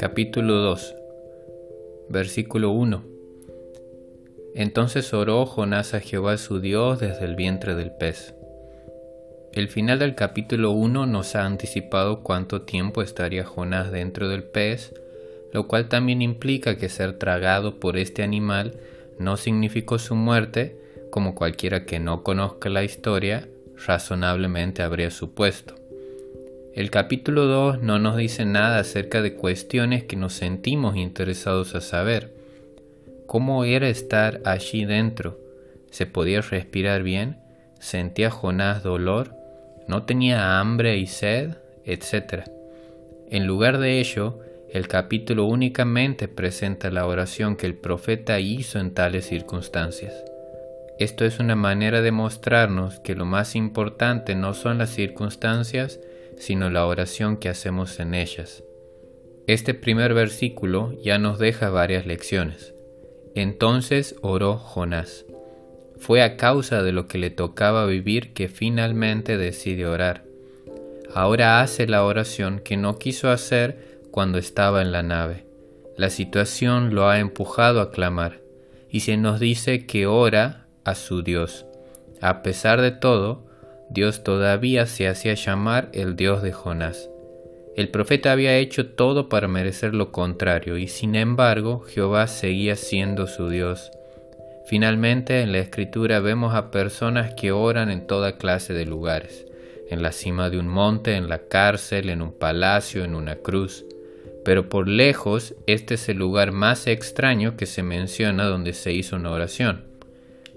Capítulo 2 Versículo 1 Entonces oró Jonás a Jehová su Dios desde el vientre del pez. El final del capítulo 1 nos ha anticipado cuánto tiempo estaría Jonás dentro del pez, lo cual también implica que ser tragado por este animal no significó su muerte, como cualquiera que no conozca la historia razonablemente habría supuesto. El capítulo 2 no nos dice nada acerca de cuestiones que nos sentimos interesados a saber. ¿Cómo era estar allí dentro? ¿Se podía respirar bien? ¿Sentía Jonás dolor? ¿No tenía hambre y sed? etc. En lugar de ello, el capítulo únicamente presenta la oración que el profeta hizo en tales circunstancias. Esto es una manera de mostrarnos que lo más importante no son las circunstancias, sino la oración que hacemos en ellas. Este primer versículo ya nos deja varias lecciones. Entonces oró Jonás. Fue a causa de lo que le tocaba vivir que finalmente decide orar. Ahora hace la oración que no quiso hacer cuando estaba en la nave. La situación lo ha empujado a clamar, y se nos dice que ora a su Dios. A pesar de todo, Dios todavía se hacía llamar el Dios de Jonás. El profeta había hecho todo para merecer lo contrario, y sin embargo Jehová seguía siendo su Dios. Finalmente, en la escritura vemos a personas que oran en toda clase de lugares, en la cima de un monte, en la cárcel, en un palacio, en una cruz pero por lejos este es el lugar más extraño que se menciona donde se hizo una oración.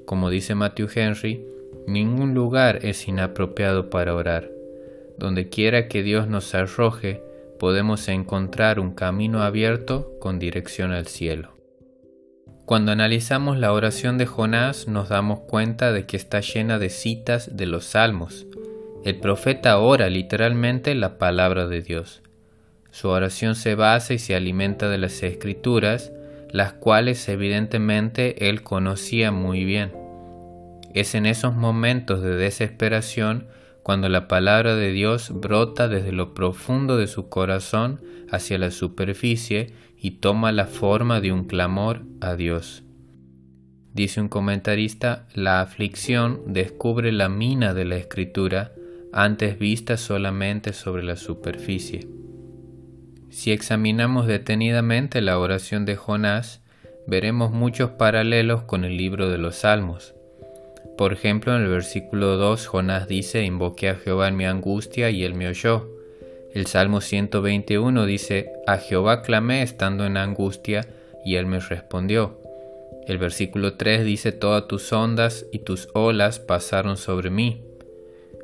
Como dice Matthew Henry, ningún lugar es inapropiado para orar. Donde quiera que Dios nos arroje, podemos encontrar un camino abierto con dirección al cielo. Cuando analizamos la oración de Jonás nos damos cuenta de que está llena de citas de los salmos. El profeta ora literalmente la palabra de Dios. Su oración se basa y se alimenta de las escrituras, las cuales evidentemente él conocía muy bien. Es en esos momentos de desesperación cuando la palabra de Dios brota desde lo profundo de su corazón hacia la superficie y toma la forma de un clamor a Dios. Dice un comentarista, la aflicción descubre la mina de la escritura antes vista solamente sobre la superficie. Si examinamos detenidamente la oración de Jonás, veremos muchos paralelos con el libro de los Salmos. Por ejemplo, en el versículo 2 Jonás dice, invoqué a Jehová en mi angustia y él me oyó. El Salmo 121 dice, a Jehová clamé estando en angustia y él me respondió. El versículo 3 dice, todas tus ondas y tus olas pasaron sobre mí.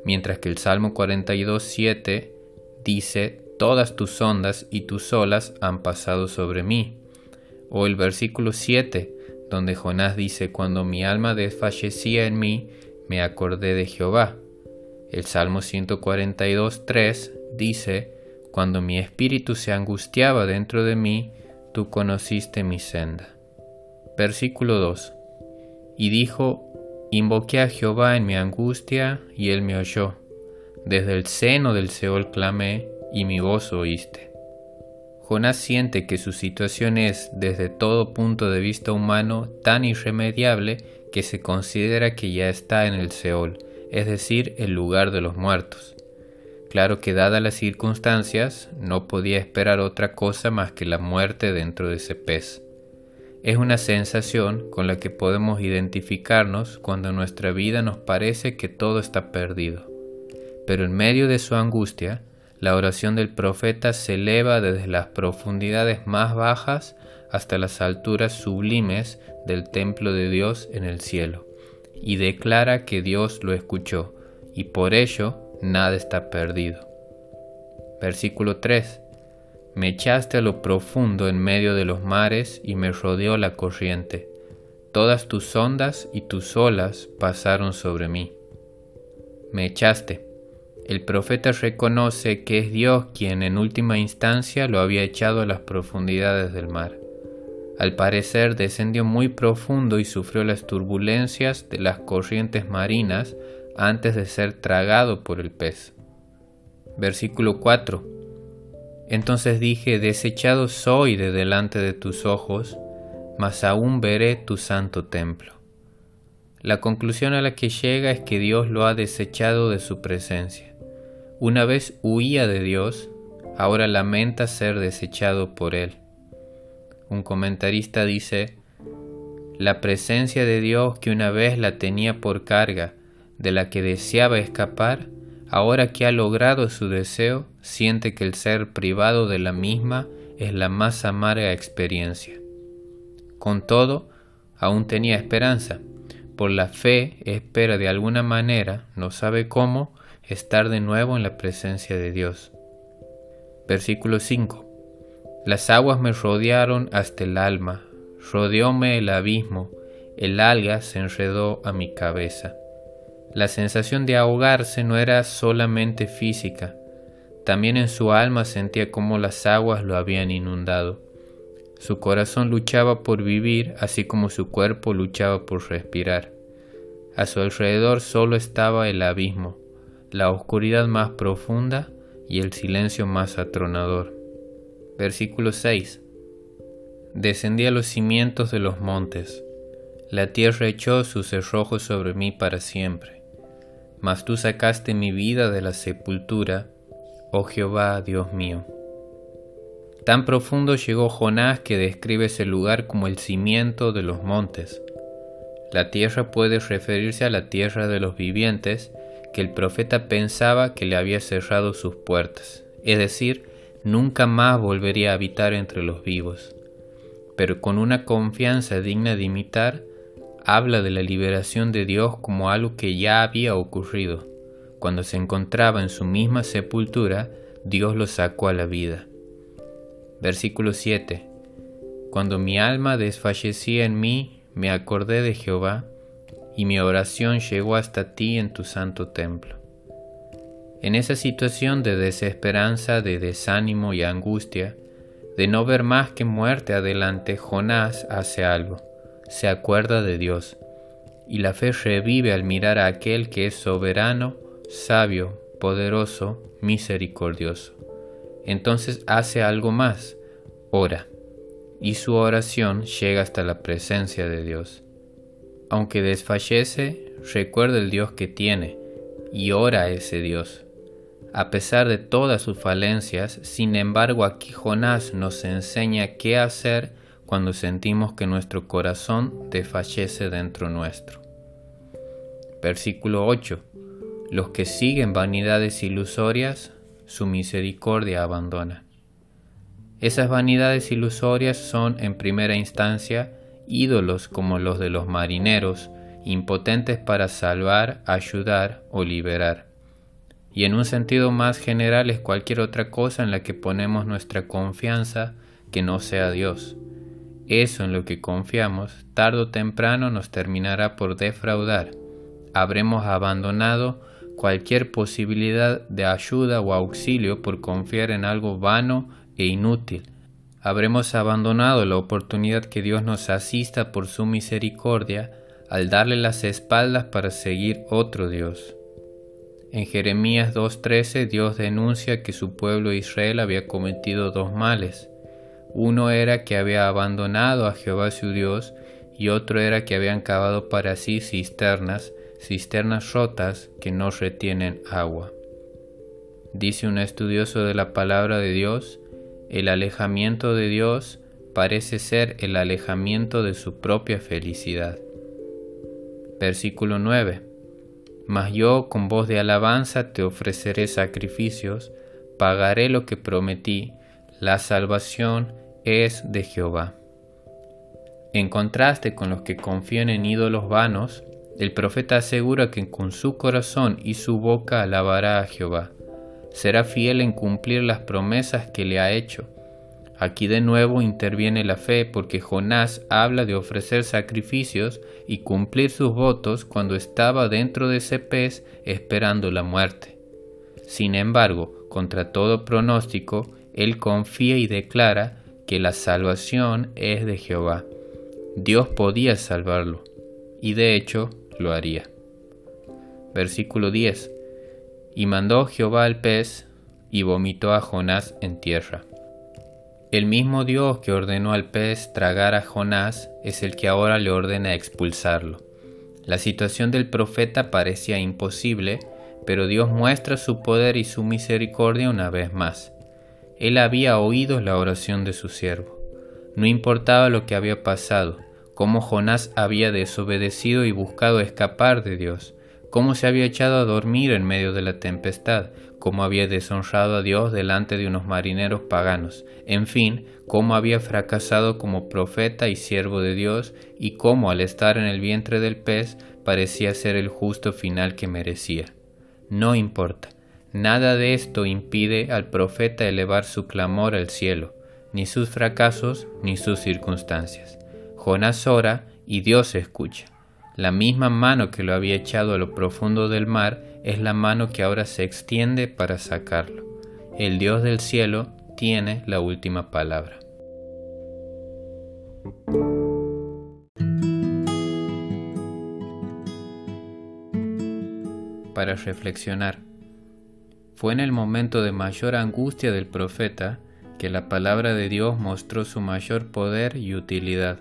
Mientras que el Salmo 42, 7 dice, todas tus ondas y tus olas han pasado sobre mí. O el versículo 7, donde Jonás dice, cuando mi alma desfallecía en mí, me acordé de Jehová. El Salmo 142, 3 dice, cuando mi espíritu se angustiaba dentro de mí, tú conociste mi senda. Versículo 2. Y dijo, invoqué a Jehová en mi angustia, y él me oyó. Desde el seno del Seol clamé, y mi voz oíste. Jonás siente que su situación es, desde todo punto de vista humano, tan irremediable que se considera que ya está en el Seol, es decir, el lugar de los muertos. Claro que dadas las circunstancias, no podía esperar otra cosa más que la muerte dentro de ese pez. Es una sensación con la que podemos identificarnos cuando en nuestra vida nos parece que todo está perdido. Pero en medio de su angustia, la oración del profeta se eleva desde las profundidades más bajas hasta las alturas sublimes del templo de Dios en el cielo, y declara que Dios lo escuchó, y por ello nada está perdido. Versículo 3. Me echaste a lo profundo en medio de los mares y me rodeó la corriente. Todas tus ondas y tus olas pasaron sobre mí. Me echaste el profeta reconoce que es Dios quien en última instancia lo había echado a las profundidades del mar. Al parecer descendió muy profundo y sufrió las turbulencias de las corrientes marinas antes de ser tragado por el pez. Versículo 4. Entonces dije, desechado soy de delante de tus ojos, mas aún veré tu santo templo. La conclusión a la que llega es que Dios lo ha desechado de su presencia. Una vez huía de Dios, ahora lamenta ser desechado por Él. Un comentarista dice, la presencia de Dios que una vez la tenía por carga, de la que deseaba escapar, ahora que ha logrado su deseo, siente que el ser privado de la misma es la más amarga experiencia. Con todo, aún tenía esperanza. Por la fe espera de alguna manera, no sabe cómo, estar de nuevo en la presencia de Dios. Versículo 5. Las aguas me rodearon hasta el alma, rodeóme el abismo, el alga se enredó a mi cabeza. La sensación de ahogarse no era solamente física, también en su alma sentía como las aguas lo habían inundado. Su corazón luchaba por vivir, así como su cuerpo luchaba por respirar. A su alrededor solo estaba el abismo, la oscuridad más profunda y el silencio más atronador. Versículo 6. Descendí a los cimientos de los montes. La tierra echó sus cerrojos sobre mí para siempre. Mas tú sacaste mi vida de la sepultura, oh Jehová, Dios mío. Tan profundo llegó Jonás que describe ese lugar como el cimiento de los montes. La tierra puede referirse a la tierra de los vivientes que el profeta pensaba que le había cerrado sus puertas, es decir, nunca más volvería a habitar entre los vivos. Pero con una confianza digna de imitar, habla de la liberación de Dios como algo que ya había ocurrido. Cuando se encontraba en su misma sepultura, Dios lo sacó a la vida. Versículo 7. Cuando mi alma desfallecía en mí, me acordé de Jehová, y mi oración llegó hasta ti en tu santo templo. En esa situación de desesperanza, de desánimo y angustia, de no ver más que muerte adelante, Jonás hace algo, se acuerda de Dios, y la fe revive al mirar a aquel que es soberano, sabio, poderoso, misericordioso entonces hace algo más, ora, y su oración llega hasta la presencia de Dios. Aunque desfallece, recuerda el Dios que tiene y ora a ese Dios. A pesar de todas sus falencias, sin embargo aquí Jonás nos enseña qué hacer cuando sentimos que nuestro corazón desfallece dentro nuestro. Versículo 8. Los que siguen vanidades ilusorias su misericordia abandona. Esas vanidades ilusorias son en primera instancia ídolos como los de los marineros, impotentes para salvar, ayudar o liberar. Y en un sentido más general es cualquier otra cosa en la que ponemos nuestra confianza que no sea Dios. Eso en lo que confiamos, tarde o temprano nos terminará por defraudar. Habremos abandonado cualquier posibilidad de ayuda o auxilio por confiar en algo vano e inútil. Habremos abandonado la oportunidad que Dios nos asista por su misericordia al darle las espaldas para seguir otro Dios. En Jeremías 2.13 Dios denuncia que su pueblo Israel había cometido dos males. Uno era que había abandonado a Jehová su Dios y otro era que habían cavado para sí cisternas cisternas rotas que no retienen agua. Dice un estudioso de la palabra de Dios, el alejamiento de Dios parece ser el alejamiento de su propia felicidad. Versículo 9. Mas yo con voz de alabanza te ofreceré sacrificios, pagaré lo que prometí, la salvación es de Jehová. En contraste con los que confían en ídolos vanos, el profeta asegura que con su corazón y su boca alabará a Jehová. Será fiel en cumplir las promesas que le ha hecho. Aquí de nuevo interviene la fe porque Jonás habla de ofrecer sacrificios y cumplir sus votos cuando estaba dentro de ese pez esperando la muerte. Sin embargo, contra todo pronóstico, él confía y declara que la salvación es de Jehová. Dios podía salvarlo, y de hecho lo haría. Versículo 10. Y mandó Jehová al pez, y vomitó a Jonás en tierra. El mismo Dios que ordenó al pez tragar a Jonás es el que ahora le ordena expulsarlo. La situación del profeta parecía imposible, pero Dios muestra su poder y su misericordia una vez más. Él había oído la oración de su siervo. No importaba lo que había pasado, cómo Jonás había desobedecido y buscado escapar de Dios, cómo se había echado a dormir en medio de la tempestad, cómo había deshonrado a Dios delante de unos marineros paganos, en fin, cómo había fracasado como profeta y siervo de Dios, y cómo al estar en el vientre del pez parecía ser el justo final que merecía. No importa, nada de esto impide al profeta elevar su clamor al cielo, ni sus fracasos ni sus circunstancias. Jonás ora y Dios escucha. La misma mano que lo había echado a lo profundo del mar es la mano que ahora se extiende para sacarlo. El Dios del cielo tiene la última palabra. Para reflexionar, fue en el momento de mayor angustia del profeta que la palabra de Dios mostró su mayor poder y utilidad.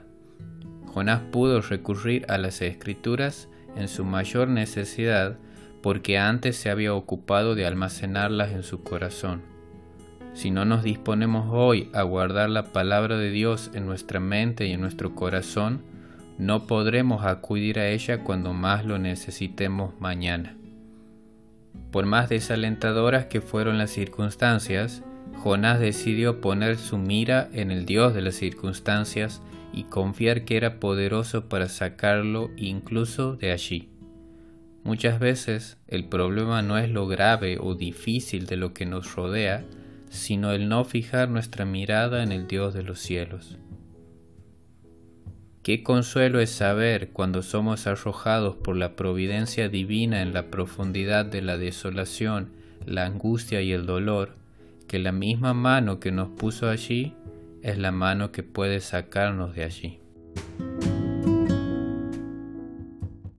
Jonás pudo recurrir a las escrituras en su mayor necesidad porque antes se había ocupado de almacenarlas en su corazón. Si no nos disponemos hoy a guardar la palabra de Dios en nuestra mente y en nuestro corazón, no podremos acudir a ella cuando más lo necesitemos mañana. Por más desalentadoras que fueron las circunstancias, Jonás decidió poner su mira en el Dios de las circunstancias y confiar que era poderoso para sacarlo incluso de allí. Muchas veces el problema no es lo grave o difícil de lo que nos rodea, sino el no fijar nuestra mirada en el Dios de los cielos. Qué consuelo es saber cuando somos arrojados por la providencia divina en la profundidad de la desolación, la angustia y el dolor, que la misma mano que nos puso allí es la mano que puede sacarnos de allí.